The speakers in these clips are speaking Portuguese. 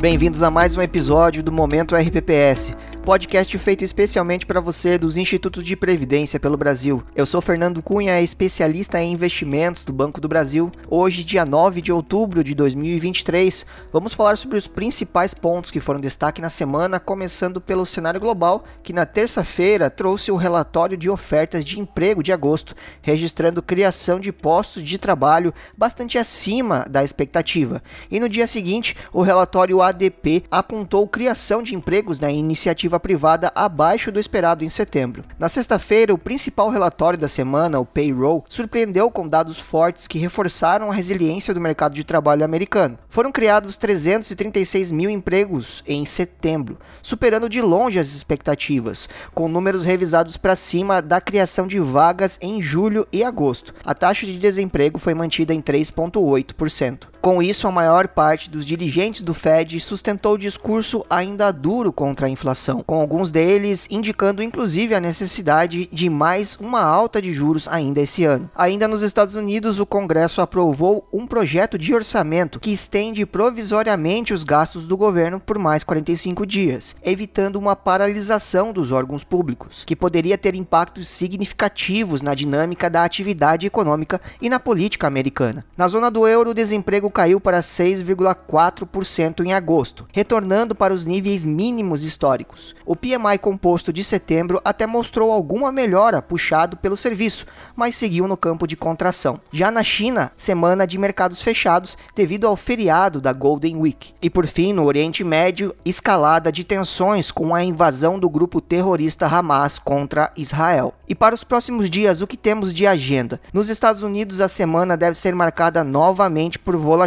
Bem-vindos a mais um episódio do Momento RPPS, podcast feito especialmente para você dos Institutos de Previdência pelo Brasil. Eu sou Fernando Cunha, especialista em investimentos do Banco do Brasil. Hoje, dia 9 de outubro de 2023, vamos falar sobre os principais pontos que foram destaque na semana, começando pelo cenário global, que na terça-feira trouxe o relatório de ofertas de emprego de agosto, registrando criação de postos de trabalho bastante acima da expectativa. E no dia seguinte, o relatório ADP apontou criação de empregos na iniciativa iniciativa privada abaixo do esperado em setembro. Na sexta-feira, o principal relatório da semana, o Payroll, surpreendeu com dados fortes que reforçaram a resiliência do mercado de trabalho americano. Foram criados 336 mil empregos em setembro, superando de longe as expectativas, com números revisados para cima da criação de vagas em julho e agosto. A taxa de desemprego foi mantida em 3,8%. Com isso, a maior parte dos dirigentes do Fed sustentou o discurso ainda duro contra a inflação, com alguns deles indicando inclusive a necessidade de mais uma alta de juros ainda esse ano. Ainda nos Estados Unidos, o Congresso aprovou um projeto de orçamento que estende provisoriamente os gastos do governo por mais 45 dias, evitando uma paralisação dos órgãos públicos, que poderia ter impactos significativos na dinâmica da atividade econômica e na política americana. Na zona do euro, o desemprego desemprego caiu para 6,4% em agosto, retornando para os níveis mínimos históricos. O PMI composto de setembro até mostrou alguma melhora puxado pelo serviço, mas seguiu no campo de contração. Já na China, semana de mercados fechados devido ao feriado da Golden Week. E por fim, no Oriente Médio, escalada de tensões com a invasão do grupo terrorista Hamas contra Israel. E para os próximos dias, o que temos de agenda? Nos Estados Unidos, a semana deve ser marcada novamente por volatilidade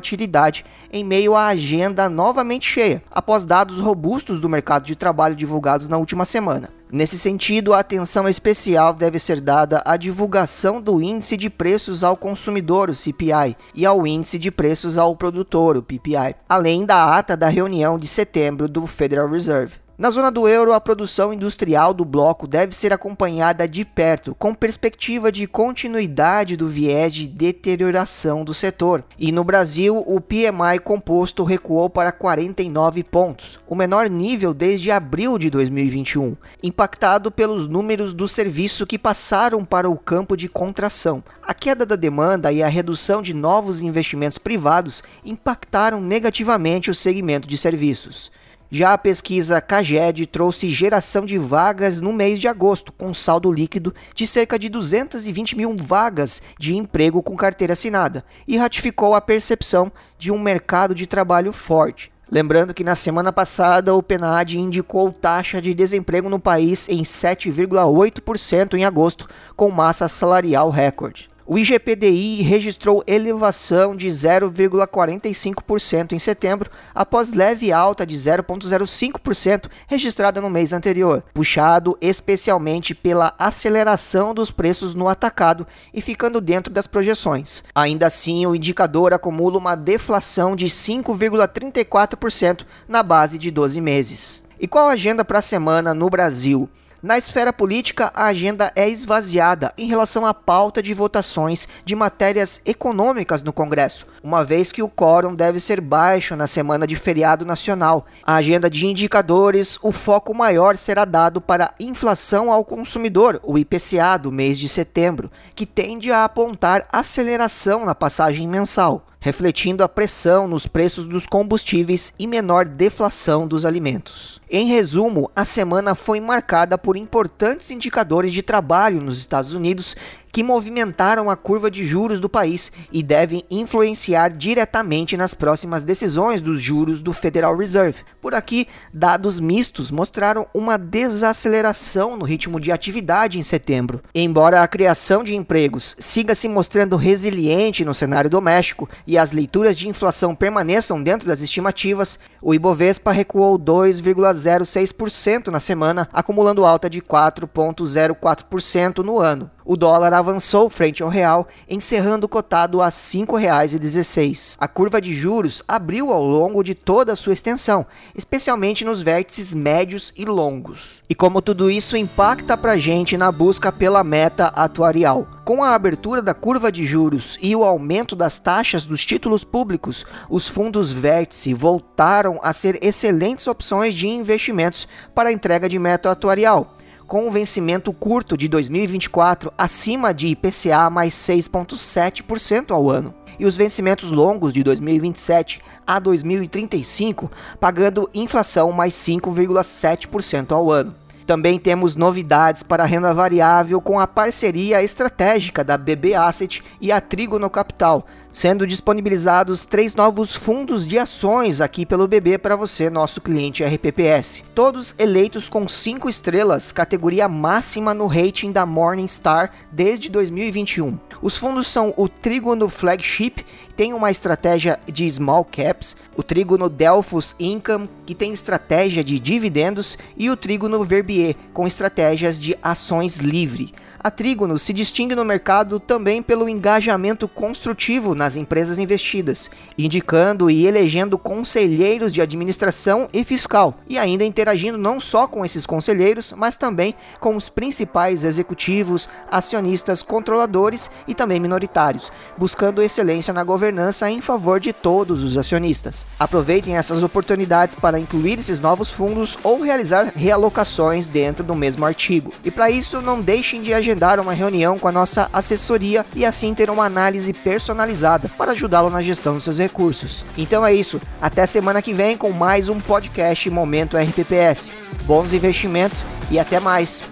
em meio à agenda novamente cheia, após dados robustos do mercado de trabalho divulgados na última semana. Nesse sentido, a atenção especial deve ser dada à divulgação do Índice de Preços ao Consumidor, o CPI, e ao Índice de Preços ao Produtor, o PPI, além da ata da reunião de setembro do Federal Reserve. Na zona do euro, a produção industrial do bloco deve ser acompanhada de perto, com perspectiva de continuidade do viés de deterioração do setor. E no Brasil, o PMI composto recuou para 49 pontos, o menor nível desde abril de 2021, impactado pelos números do serviço que passaram para o campo de contração. A queda da demanda e a redução de novos investimentos privados impactaram negativamente o segmento de serviços. Já a pesquisa CAGED trouxe geração de vagas no mês de agosto, com saldo líquido de cerca de 220 mil vagas de emprego com carteira assinada, e ratificou a percepção de um mercado de trabalho forte. Lembrando que na semana passada o PNAD indicou taxa de desemprego no país em 7,8% em agosto, com massa salarial recorde. O IGPDI registrou elevação de 0,45% em setembro, após leve alta de 0,05% registrada no mês anterior, puxado especialmente pela aceleração dos preços no atacado e ficando dentro das projeções. Ainda assim, o indicador acumula uma deflação de 5,34% na base de 12 meses. E qual a agenda para a semana no Brasil? Na esfera política, a agenda é esvaziada em relação à pauta de votações de matérias econômicas no Congresso, uma vez que o quórum deve ser baixo na semana de feriado nacional. A agenda de indicadores, o foco maior será dado para inflação ao consumidor, o IPCA do mês de setembro, que tende a apontar aceleração na passagem mensal refletindo a pressão nos preços dos combustíveis e menor deflação dos alimentos. Em resumo, a semana foi marcada por importantes indicadores de trabalho nos Estados Unidos que movimentaram a curva de juros do país e devem influenciar diretamente nas próximas decisões dos juros do Federal Reserve. Por aqui, dados mistos mostraram uma desaceleração no ritmo de atividade em setembro. Embora a criação de empregos siga se mostrando resiliente no cenário doméstico e as leituras de inflação permaneçam dentro das estimativas, o Ibovespa recuou 2,06% na semana, acumulando alta de 4,04% no ano. O dólar avançou frente ao real, encerrando cotado a R$ 5,16. A curva de juros abriu ao longo de toda a sua extensão, especialmente nos vértices médios e longos. E como tudo isso impacta para a gente na busca pela meta atuarial? Com a abertura da curva de juros e o aumento das taxas dos títulos públicos, os fundos vértice voltaram a ser excelentes opções de investimentos para a entrega de meta atuarial com um vencimento curto de 2024 acima de IPCA mais 6,7% ao ano, e os vencimentos longos de 2027 a 2035 pagando inflação mais 5,7% ao ano. Também temos novidades para a renda variável com a parceria estratégica da BB Asset e a Trigono Capital, sendo disponibilizados três novos fundos de ações aqui pelo BB para você, nosso cliente RPPS. Todos eleitos com 5 estrelas, categoria máxima no rating da Morningstar desde 2021. Os fundos são o Trigono Flagship, tem uma estratégia de small caps, o Trigono Delphos Income, que tem estratégia de dividendos, e o Trigono Verbier, com estratégias de ações livre. A Trígono se distingue no mercado também pelo engajamento construtivo nas empresas investidas, indicando e elegendo conselheiros de administração e fiscal, e ainda interagindo não só com esses conselheiros, mas também com os principais executivos, acionistas, controladores e também minoritários, buscando excelência na governança em favor de todos os acionistas. Aproveitem essas oportunidades para incluir esses novos fundos ou realizar realocações dentro do mesmo artigo. E para isso, não deixem de agir agendar uma reunião com a nossa assessoria e assim ter uma análise personalizada para ajudá-lo na gestão dos seus recursos. Então é isso, até semana que vem com mais um podcast Momento RPPS. Bons investimentos e até mais!